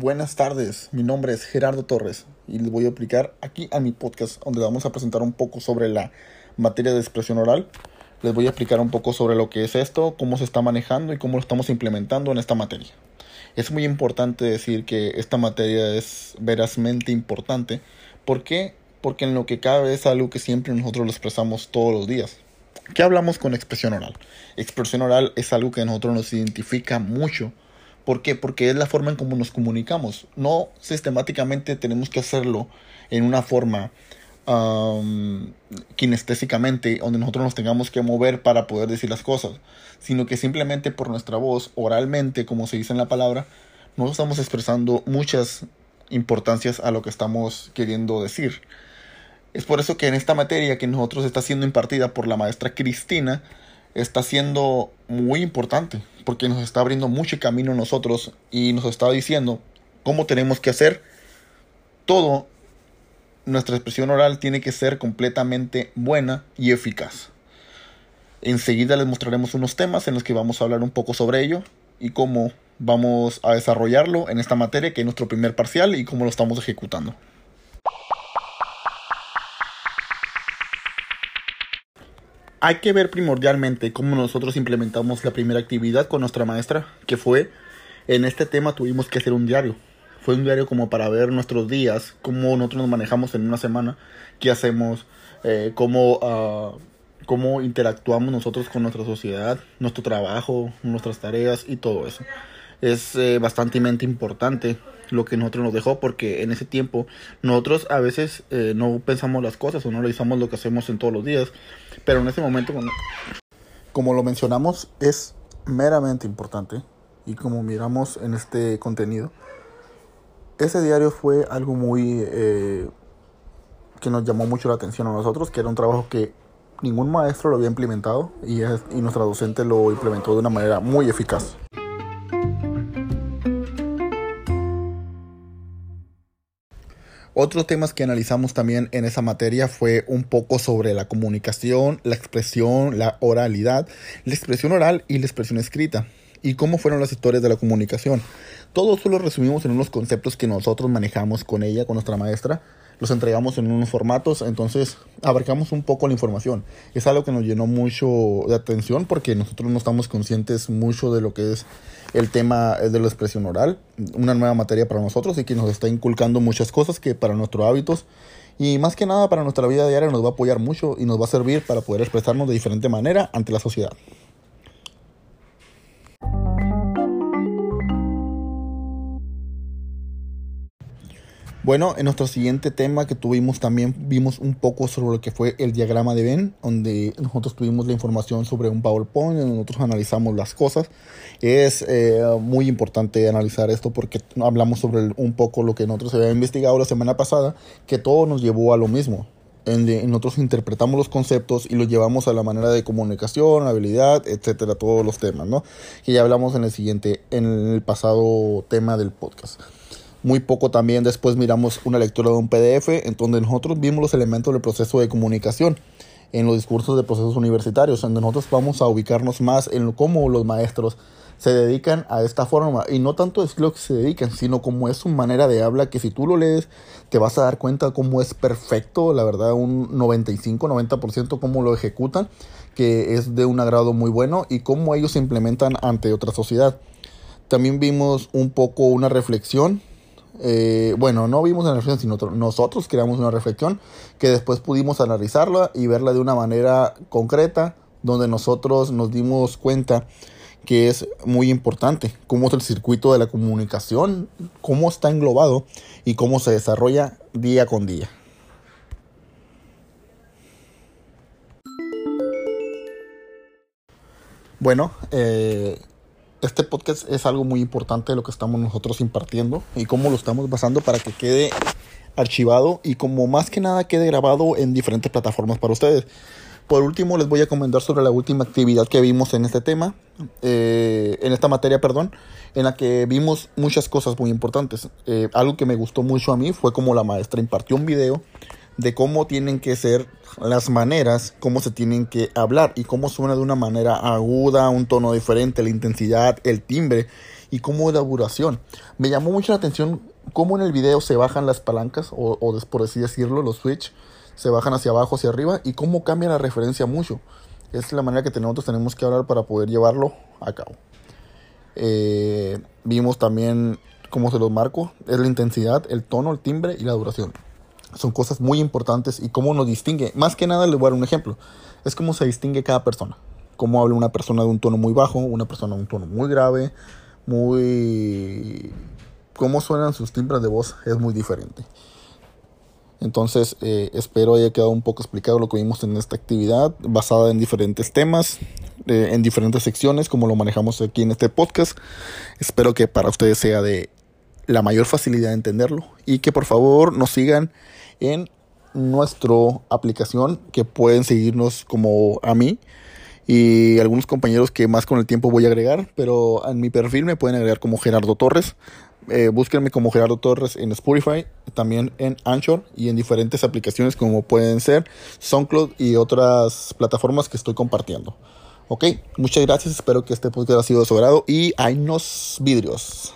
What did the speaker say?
Buenas tardes, mi nombre es Gerardo Torres y les voy a aplicar aquí a mi podcast donde vamos a presentar un poco sobre la materia de expresión oral. Les voy a explicar un poco sobre lo que es esto, cómo se está manejando y cómo lo estamos implementando en esta materia. Es muy importante decir que esta materia es verazmente importante. ¿Por qué? Porque en lo que cabe es algo que siempre nosotros lo expresamos todos los días. ¿Qué hablamos con expresión oral? Expresión oral es algo que a nosotros nos identifica mucho ¿Por qué? Porque es la forma en cómo nos comunicamos. No sistemáticamente tenemos que hacerlo en una forma kinestésicamente, donde nosotros nos tengamos que mover para poder decir las cosas, sino que simplemente por nuestra voz, oralmente, como se dice en la palabra, nos estamos expresando muchas importancias a lo que estamos queriendo decir. Es por eso que en esta materia que nosotros está siendo impartida por la maestra Cristina, está siendo muy importante porque nos está abriendo mucho camino a nosotros y nos está diciendo cómo tenemos que hacer todo. Nuestra expresión oral tiene que ser completamente buena y eficaz. Enseguida les mostraremos unos temas en los que vamos a hablar un poco sobre ello y cómo vamos a desarrollarlo en esta materia que es nuestro primer parcial y cómo lo estamos ejecutando. Hay que ver primordialmente cómo nosotros implementamos la primera actividad con nuestra maestra, que fue, en este tema tuvimos que hacer un diario. Fue un diario como para ver nuestros días, cómo nosotros nos manejamos en una semana, qué hacemos, eh, cómo, ah, cómo interactuamos nosotros con nuestra sociedad, nuestro trabajo, nuestras tareas y todo eso. Es eh, bastante importante lo que nosotros nos dejó porque en ese tiempo nosotros a veces eh, no pensamos las cosas o no realizamos lo que hacemos en todos los días pero en ese momento, como lo mencionamos, es meramente importante. Y como miramos en este contenido, ese diario fue algo muy eh, que nos llamó mucho la atención a nosotros, que era un trabajo que ningún maestro lo había implementado y, y nuestra docente lo implementó de una manera muy eficaz. Otros temas que analizamos también en esa materia fue un poco sobre la comunicación, la expresión, la oralidad, la expresión oral y la expresión escrita y cómo fueron las historias de la comunicación. Todo eso lo resumimos en unos conceptos que nosotros manejamos con ella, con nuestra maestra, los entregamos en unos formatos, entonces abarcamos un poco la información. Es algo que nos llenó mucho de atención porque nosotros no estamos conscientes mucho de lo que es el tema de la expresión oral, una nueva materia para nosotros y que nos está inculcando muchas cosas que para nuestros hábitos y más que nada para nuestra vida diaria nos va a apoyar mucho y nos va a servir para poder expresarnos de diferente manera ante la sociedad. Bueno, en nuestro siguiente tema que tuvimos también vimos un poco sobre lo que fue el diagrama de Venn, donde nosotros tuvimos la información sobre un PowerPoint, donde nosotros analizamos las cosas. Es eh, muy importante analizar esto porque hablamos sobre un poco lo que nosotros habíamos investigado la semana pasada, que todo nos llevó a lo mismo. En, nosotros interpretamos los conceptos y los llevamos a la manera de comunicación, habilidad, etcétera, todos los temas, ¿no? Que ya hablamos en el siguiente, en el pasado tema del podcast. Muy poco también después miramos una lectura de un PDF en donde nosotros vimos los elementos del proceso de comunicación en los discursos de procesos universitarios, donde nosotros vamos a ubicarnos más en cómo los maestros se dedican a esta forma y no tanto es lo que se dedican, sino como es su manera de habla que si tú lo lees te vas a dar cuenta cómo es perfecto, la verdad un 95-90% cómo lo ejecutan, que es de un agrado muy bueno y cómo ellos se implementan ante otra sociedad. También vimos un poco una reflexión eh, bueno, no vimos la reflexión, sino nosotros creamos una reflexión que después pudimos analizarla y verla de una manera concreta, donde nosotros nos dimos cuenta que es muy importante, cómo es el circuito de la comunicación, cómo está englobado y cómo se desarrolla día con día. Bueno, eh, este podcast es algo muy importante de lo que estamos nosotros impartiendo y cómo lo estamos basando para que quede archivado y como más que nada quede grabado en diferentes plataformas para ustedes. Por último, les voy a comentar sobre la última actividad que vimos en este tema, eh, en esta materia, perdón, en la que vimos muchas cosas muy importantes. Eh, algo que me gustó mucho a mí fue como la maestra impartió un video de cómo tienen que ser las maneras, cómo se tienen que hablar y cómo suena de una manera aguda, un tono diferente, la intensidad, el timbre y cómo la duración. Me llamó mucho la atención cómo en el video se bajan las palancas o, o por así decirlo, los switch se bajan hacia abajo, hacia arriba y cómo cambia la referencia mucho. Es la manera que nosotros tenemos que hablar para poder llevarlo a cabo. Eh, vimos también cómo se los marco, es la intensidad, el tono, el timbre y la duración. Son cosas muy importantes y cómo nos distingue. Más que nada les voy a dar un ejemplo. Es cómo se distingue cada persona. Cómo habla una persona de un tono muy bajo, una persona de un tono muy grave, muy... Cómo suenan sus timbres de voz es muy diferente. Entonces, eh, espero haya quedado un poco explicado lo que vimos en esta actividad, basada en diferentes temas, eh, en diferentes secciones, como lo manejamos aquí en este podcast. Espero que para ustedes sea de la mayor facilidad de entenderlo y que por favor nos sigan en nuestra aplicación, que pueden seguirnos como a mí y algunos compañeros que más con el tiempo voy a agregar, pero en mi perfil me pueden agregar como Gerardo Torres. Eh, búsquenme como Gerardo Torres en Spotify, también en Anchor y en diferentes aplicaciones como pueden ser SoundCloud y otras plataformas que estoy compartiendo. Ok, muchas gracias, espero que este podcast haya sido de su agrado y hay unos vidrios.